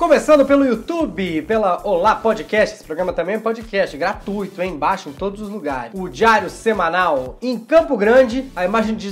Começando pelo YouTube, pela Olá Podcast. Esse programa também é podcast, gratuito, hein? Baixa em todos os lugares. O Diário Semanal em Campo Grande. A imagem de.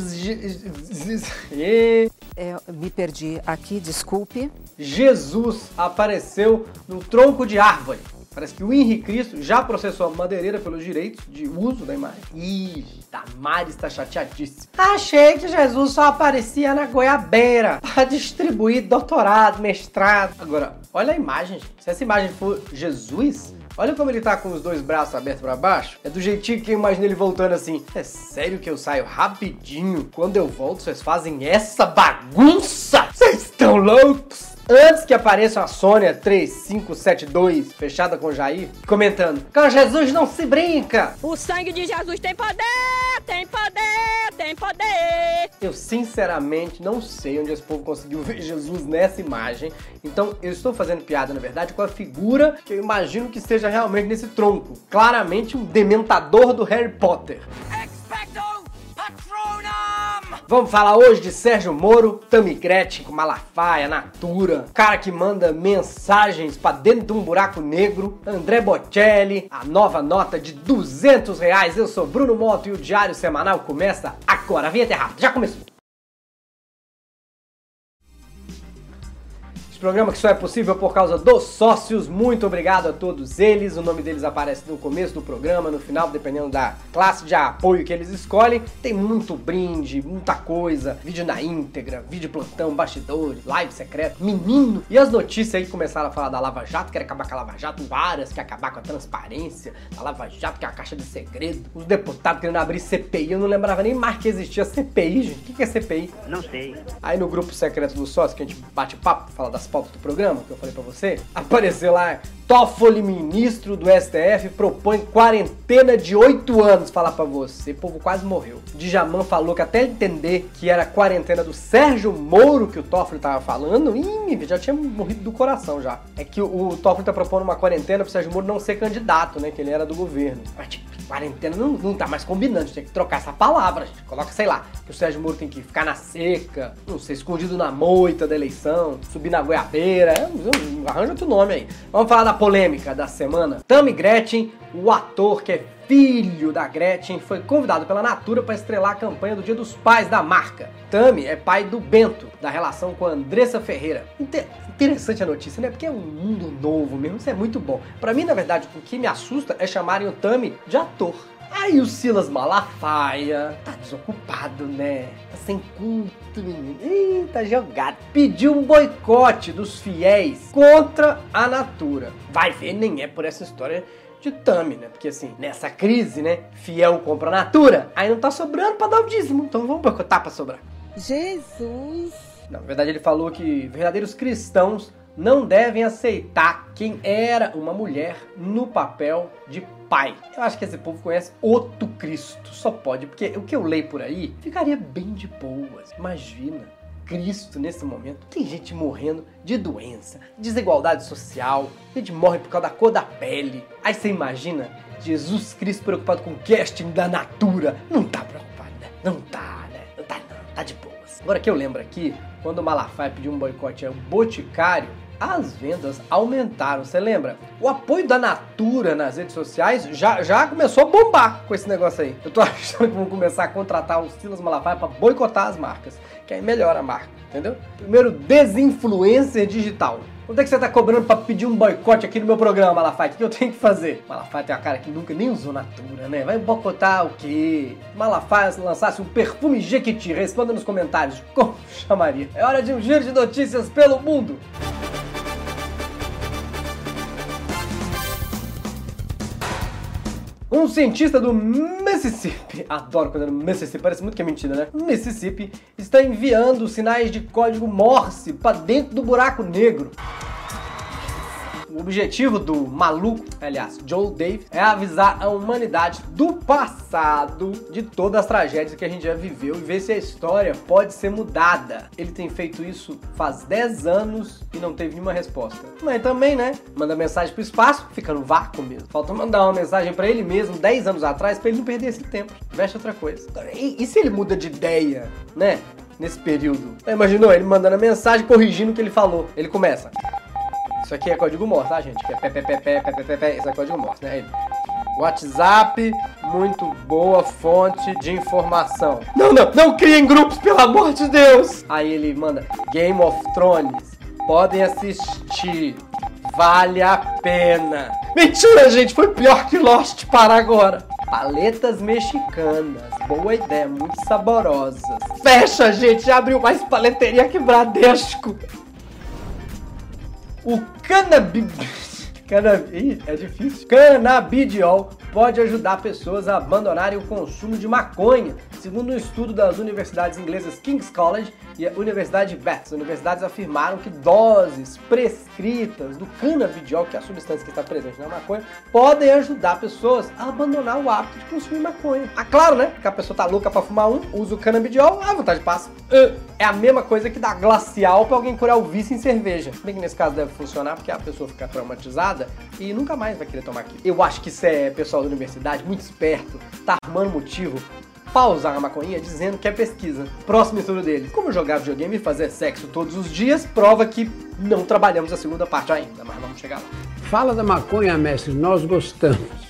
É, me perdi aqui, desculpe. Jesus apareceu no tronco de árvore. Parece que o Henrique Cristo já processou a madeireira pelos direitos de uso da imagem. Ih, Damares está chateadíssima. Achei que Jesus só aparecia na goiabeira para distribuir doutorado, mestrado. Agora, olha a imagem, gente. Se essa imagem for Jesus, Olha como ele tá com os dois braços abertos para baixo. É do jeitinho que eu imagino ele voltando assim. É sério que eu saio rapidinho? Quando eu volto, vocês fazem essa bagunça? Vocês estão loucos? Antes que apareça a Sônia 3572, fechada com Jair, comentando: Com Jesus não se brinca! O sangue de Jesus tem poder! Tem poder! Tem poder! Eu sinceramente não sei onde esse povo conseguiu ver Jesus nessa imagem. Então eu estou fazendo piada, na verdade, com a figura que eu imagino que seja realmente nesse tronco. Claramente um dementador do Harry Potter. Vamos falar hoje de Sérgio Moro, Tami Gretchen com Malafaia, Natura, cara que manda mensagens para dentro de um buraco negro, André Bocelli, a nova nota de 200 reais. Eu sou Bruno Moto e o Diário Semanal começa agora. A vinheta é rápida, já começou. Esse programa que só é possível por causa dos sócios. Muito obrigado a todos eles. O nome deles aparece no começo do programa, no final, dependendo da classe de apoio que eles escolhem. Tem muito brinde, muita coisa, vídeo na íntegra, vídeo plantão, bastidores, live secreto, menino. E as notícias aí começaram a falar da Lava Jato, quer acabar com a Lava Jato, várias, quer acabar com a transparência, da Lava Jato, que é a caixa de segredo. Os deputados querendo abrir CPI, eu não lembrava nem mais que existia CPI, gente. O que é CPI? Não sei. Aí no grupo secreto dos sócios, que a gente bate papo, fala das pautas do programa, que eu falei pra você, apareceu lá, Toffoli, ministro do STF, propõe quarentena de 8 anos, falar pra você, o povo quase morreu. Djaman falou que até entender que era quarentena do Sérgio Moro que o Toffoli tava falando, ih, já tinha morrido do coração já. É que o, o Toffoli tá propondo uma quarentena pro Sérgio Moro não ser candidato, né, que ele era do governo. Mas, tipo, quarentena não, não tá mais combinando, a gente tem que trocar essa palavra, gente. Coloca, sei lá, que o Sérgio Moro tem que ficar na seca, não sei, escondido na moita da eleição, subir na goiabeira, é, arranja outro nome aí. Vamos falar da polêmica da semana. Tammy Gretchen, o ator que é filho da Gretchen, foi convidado pela Natura para estrelar a campanha do Dia dos Pais da marca. Tammy é pai do Bento, da relação com a Andressa Ferreira. Inter interessante a notícia, né? Porque é um mundo novo mesmo, isso é muito bom. Para mim, na verdade, o que me assusta é chamarem o Tammy de ator. Aí o Silas Malafaia, tá desocupado, né? Tá sem culto, menino. Ih, tá jogado. Pediu um boicote dos fiéis contra a Natura. Vai ver, nem é por essa história de Tami, né? Porque assim, nessa crise, né? Fiel compra Natura, aí não tá sobrando pra dar o dízimo. Então vamos boicotar pra sobrar. Jesus! Na verdade, ele falou que verdadeiros cristãos não devem aceitar quem era uma mulher no papel de pai. Eu acho que esse povo conhece outro Cristo, só pode, porque o que eu leio por aí ficaria bem de boas. Imagina, Cristo nesse momento. Tem gente morrendo de doença, desigualdade social, gente morre por causa da cor da pele. Aí você imagina Jesus Cristo preocupado com o casting da Natura. Não tá preocupado, né? Não tá, né? Não tá não, tá de boas. Agora que eu lembro aqui, quando o Malafaia pediu um boicote ao Boticário, as vendas aumentaram. Você lembra? O apoio da Natura nas redes sociais já, já começou a bombar com esse negócio aí. Eu tô achando que vão começar a contratar o Silas Malafaia para boicotar as marcas, que aí melhora a marca, entendeu? Primeiro, desinfluencer digital. Quanto é que você tá cobrando pra pedir um boicote aqui no meu programa, Malafaia? O que eu tenho que fazer? Malafaia tem uma cara que nunca nem usou Natura, né? Vai boicotar o quê? Malafaia lançasse um perfume Jequiti, responda nos comentários como chamaria. É hora de um giro de notícias pelo mundo. Um cientista do Mississippi, adoro quando é Mississippi, parece muito que é mentira, né? Mississippi está enviando sinais de código Morse para dentro do buraco negro. O objetivo do maluco, aliás, Joe Dave, é avisar a humanidade do passado de todas as tragédias que a gente já viveu e ver se a história pode ser mudada. Ele tem feito isso faz 10 anos e não teve nenhuma resposta. Mas também, né? Manda mensagem pro espaço, fica no vácuo mesmo. Falta mandar uma mensagem para ele mesmo 10 anos atrás para ele não perder esse tempo. Veste outra coisa. E, e se ele muda de ideia, né? Nesse período. Imaginou ele mandando a mensagem corrigindo o que ele falou. Ele começa. Isso aqui é código Morse, tá, gente? Que é pé. Isso é código Morse, né? WhatsApp, muito boa fonte de informação. Não, não, não criem grupos, pelo amor de Deus! Aí ele manda Game of Thrones. Podem assistir. Vale a pena. Mentira, gente, foi pior que Lost para agora. Paletas mexicanas. Boa ideia, muito saborosas. Fecha, gente, já abriu mais paleteria que Bradesco. O cannabis. Cannabis. É difícil. Canabidiol pode ajudar pessoas a abandonarem o consumo de maconha, segundo um estudo das universidades inglesas King's College e a Universidade de Bath. As universidades afirmaram que doses prescritas do canabidiol, que é a substância que está presente na maconha, podem ajudar pessoas a abandonar o hábito de consumir maconha. Ah, claro, né? Porque a pessoa tá louca para fumar um, usa o canabidiol, a vontade passa. É a mesma coisa que dar glacial para alguém curar o vício em cerveja. Bem que nesse caso deve funcionar porque a pessoa fica traumatizada e nunca mais vai querer tomar aquilo. Eu acho que isso é pessoal da universidade muito esperto, tá arrumando motivo pausar a maconha dizendo que é pesquisa. Próximo estudo dele. Como jogar videogame e fazer sexo todos os dias prova que não trabalhamos a segunda parte ainda, mas vamos chegar lá. Fala da maconha, mestre, nós gostamos.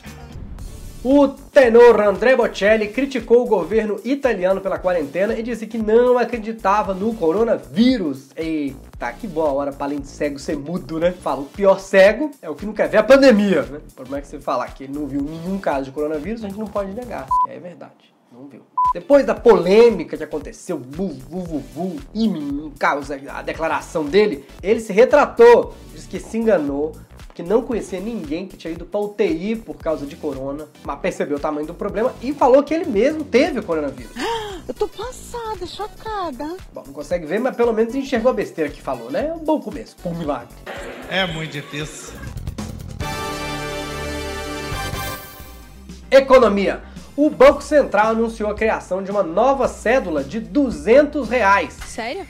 O tenor André Bocelli criticou o governo italiano pela quarentena e disse que não acreditava no coronavírus. Eita, que boa hora para além de cego ser mudo, né? Fala, o pior cego é o que não quer ver a pandemia, né? Problema é que você falar que ele não viu nenhum caso de coronavírus, a gente não pode negar, é verdade. Não viu. Depois da polêmica que aconteceu, bu, bu, bu, bu, em causa a declaração dele, ele se retratou, disse que se enganou, que não conhecia ninguém que tinha ido pra UTI por causa de corona, mas percebeu o tamanho do problema e falou que ele mesmo teve o coronavírus. Eu tô passada, chocada. Bom, não consegue ver, mas pelo menos enxergou a besteira que falou, né? É um bom começo, um milagre. É muito difícil. Economia. O Banco Central anunciou a criação de uma nova cédula de 200 reais. Sério?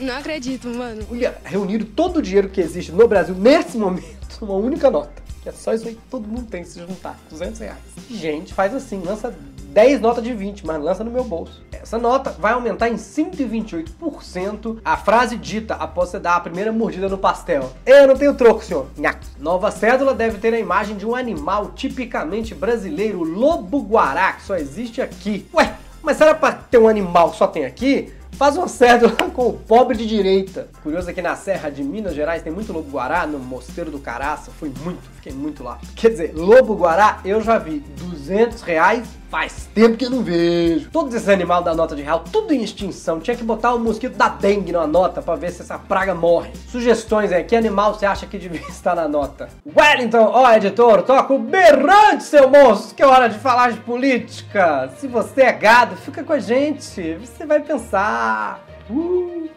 Não acredito, mano. Olha, reuniram todo o dinheiro que existe no Brasil nesse momento numa única nota. Que é só isso aí que todo mundo tem se juntar. 200 reais. Gente, faz assim, lança 10 notas de 20, mas lança no meu bolso. Essa nota vai aumentar em 128% a frase dita após você dar a primeira mordida no pastel. Eu não tenho troco, senhor. Nhaque. Nova cédula deve ter a imagem de um animal tipicamente brasileiro, lobo-guará, que só existe aqui. Ué, mas será pra ter um animal que só tem aqui? Faz uma cédula com o pobre de direita. Curioso é que na Serra de Minas Gerais tem muito lobo-guará, no Mosteiro do Caraça. Fui muito, fiquei muito lá. Quer dizer, lobo-guará eu já vi. 200 reais faz tempo que eu não vejo. Todos esses animais da nota de real, tudo em extinção. Tinha que botar o mosquito da dengue na nota pra ver se essa praga morre. Sugestões aí, que animal você acha que devia estar na nota? Wellington, ó editor, toca o berrante, seu monstro, que é hora de falar de política. Se você é gado, fica com a gente. Você vai pensar. Uh.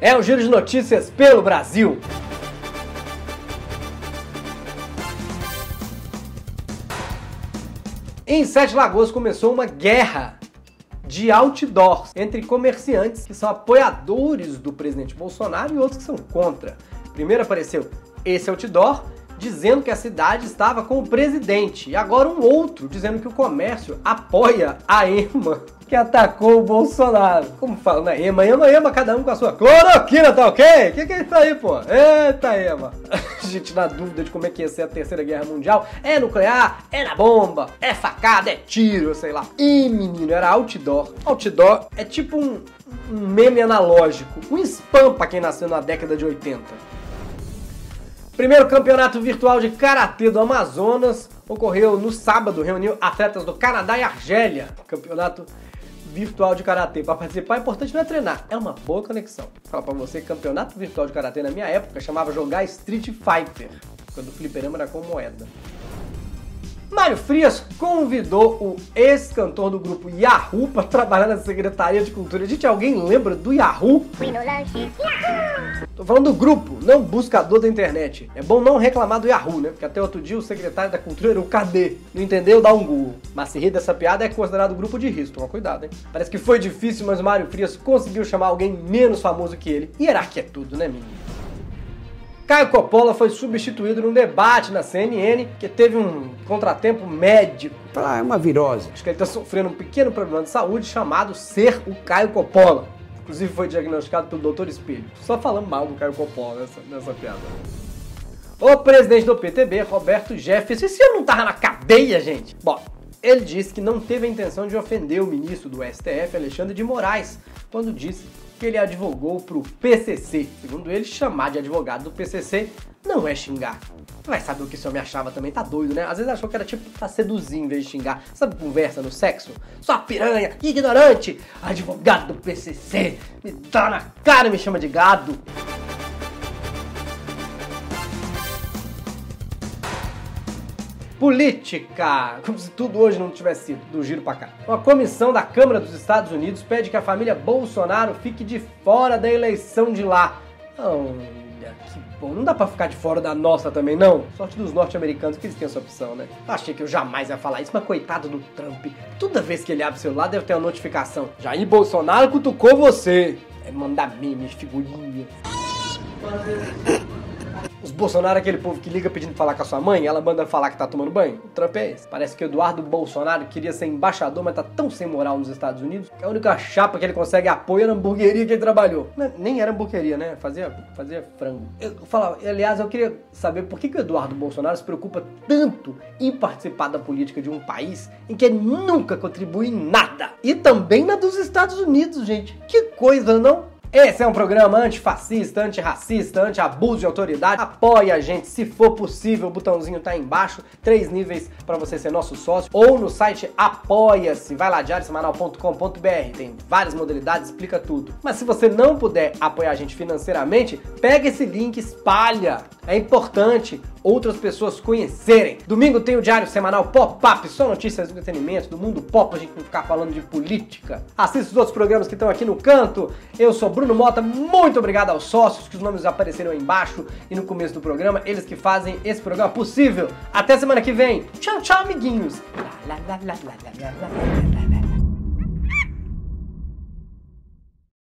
É um giro de notícias pelo Brasil. Em Sete Lagoas começou uma guerra de outdoors entre comerciantes que são apoiadores do presidente Bolsonaro e outros que são contra. Primeiro apareceu esse outdoor dizendo que a cidade estava com o presidente e agora um outro dizendo que o comércio apoia a EMA que atacou o Bolsonaro. Como fala, né? EMA, EMA, EMA, cada um com a sua cloroquina, tá ok? O que, que é isso aí, pô? Eita, EMA. Gente na dúvida de como é que ia ser a terceira guerra mundial. É nuclear? É na bomba? É facada? É tiro? Sei lá. E, menino, era outdoor. Outdoor é tipo um, um meme analógico. Um spam pra quem nasceu na década de 80. Primeiro campeonato virtual de karatê do Amazonas ocorreu no sábado, reuniu atletas do Canadá e Argélia. Campeonato virtual de karatê. Para participar, é importante não é treinar, é uma boa conexão. Fala para você, campeonato virtual de karatê na minha época chamava jogar Street Fighter, quando o fliperama era com moeda. Mário Frias convidou o ex-cantor do grupo Yahoo para trabalhar na Secretaria de Cultura. Gente, alguém lembra do Yahoo? Tô falando do grupo, não buscador da internet. É bom não reclamar do Yahoo, né? Porque até outro dia o secretário da Cultura era o KD. Não entendeu? Dá um Google. Mas se rir dessa piada é considerado grupo de risco. Toma cuidado, hein? Parece que foi difícil, mas Mário Frias conseguiu chamar alguém menos famoso que ele. Hierarquia é tudo, né, menino? Caio Coppola foi substituído num debate na CNN que teve um contratempo médico. Ah, é uma virose. Acho que ele está sofrendo um pequeno problema de saúde chamado ser o Caio Coppola. Inclusive foi diagnosticado pelo Doutor Espelho. Só falando mal do Caio Coppola nessa, nessa piada. O presidente do PTB, Roberto Jefferson, esse ano não tava na cadeia, gente? Bom, ele disse que não teve a intenção de ofender o ministro do STF, Alexandre de Moraes, quando disse que ele advogou pro PCC. Segundo ele, chamar de advogado do PCC não é xingar. Vai saber o que esse homem achava também, tá doido, né? Às vezes achou que era tipo pra seduzir em vez de xingar. Sabe conversa no sexo? Só piranha, ignorante, advogado do PCC, me dá na cara e me chama de gado. Política! Como se tudo hoje não tivesse sido do giro pra cá. Uma comissão da Câmara dos Estados Unidos pede que a família Bolsonaro fique de fora da eleição de lá. Olha, que bom. Não dá pra ficar de fora da nossa também, não? Sorte dos norte-americanos que eles têm essa opção, né? Achei que eu jamais ia falar isso, mas coitado do Trump. Toda vez que ele abre o celular deve ter uma notificação. Jair Bolsonaro cutucou você. É mandar memes, figurinhas. Os Bolsonaro é aquele povo que liga pedindo falar com a sua mãe, ela manda falar que tá tomando banho. O Trump é esse. Parece que o Eduardo Bolsonaro queria ser embaixador, mas tá tão sem moral nos Estados Unidos que a única chapa que ele consegue apoio é na hamburgueria que ele trabalhou. Nem era hamburgueria, né? Fazia, fazia frango. Eu falava, aliás, eu queria saber por que, que o Eduardo Bolsonaro se preocupa tanto em participar da política de um país em que ele nunca contribui em nada. E também na dos Estados Unidos, gente. Que coisa, não? Esse é um programa antifascista, antirracista, anti-abuso de autoridade. Apoie a gente, se for possível, o botãozinho tá aí embaixo. Três níveis para você ser nosso sócio. Ou no site Apoia-se. Vai lá, diariosemanal.com.br. Tem várias modalidades, explica tudo. Mas se você não puder apoiar a gente financeiramente, pega esse link, espalha. É importante outras pessoas conhecerem. Domingo tem o Diário Semanal Pop-Up, só notícias do entretenimento, do mundo pop, a gente não ficar falando de política. Assista os outros programas que estão aqui no canto. Eu sou Bruno Mota, muito obrigado aos sócios, que os nomes apareceram aí embaixo e no começo do programa, eles que fazem esse programa possível. Até semana que vem. Tchau, tchau, amiguinhos. Lá, lá, lá,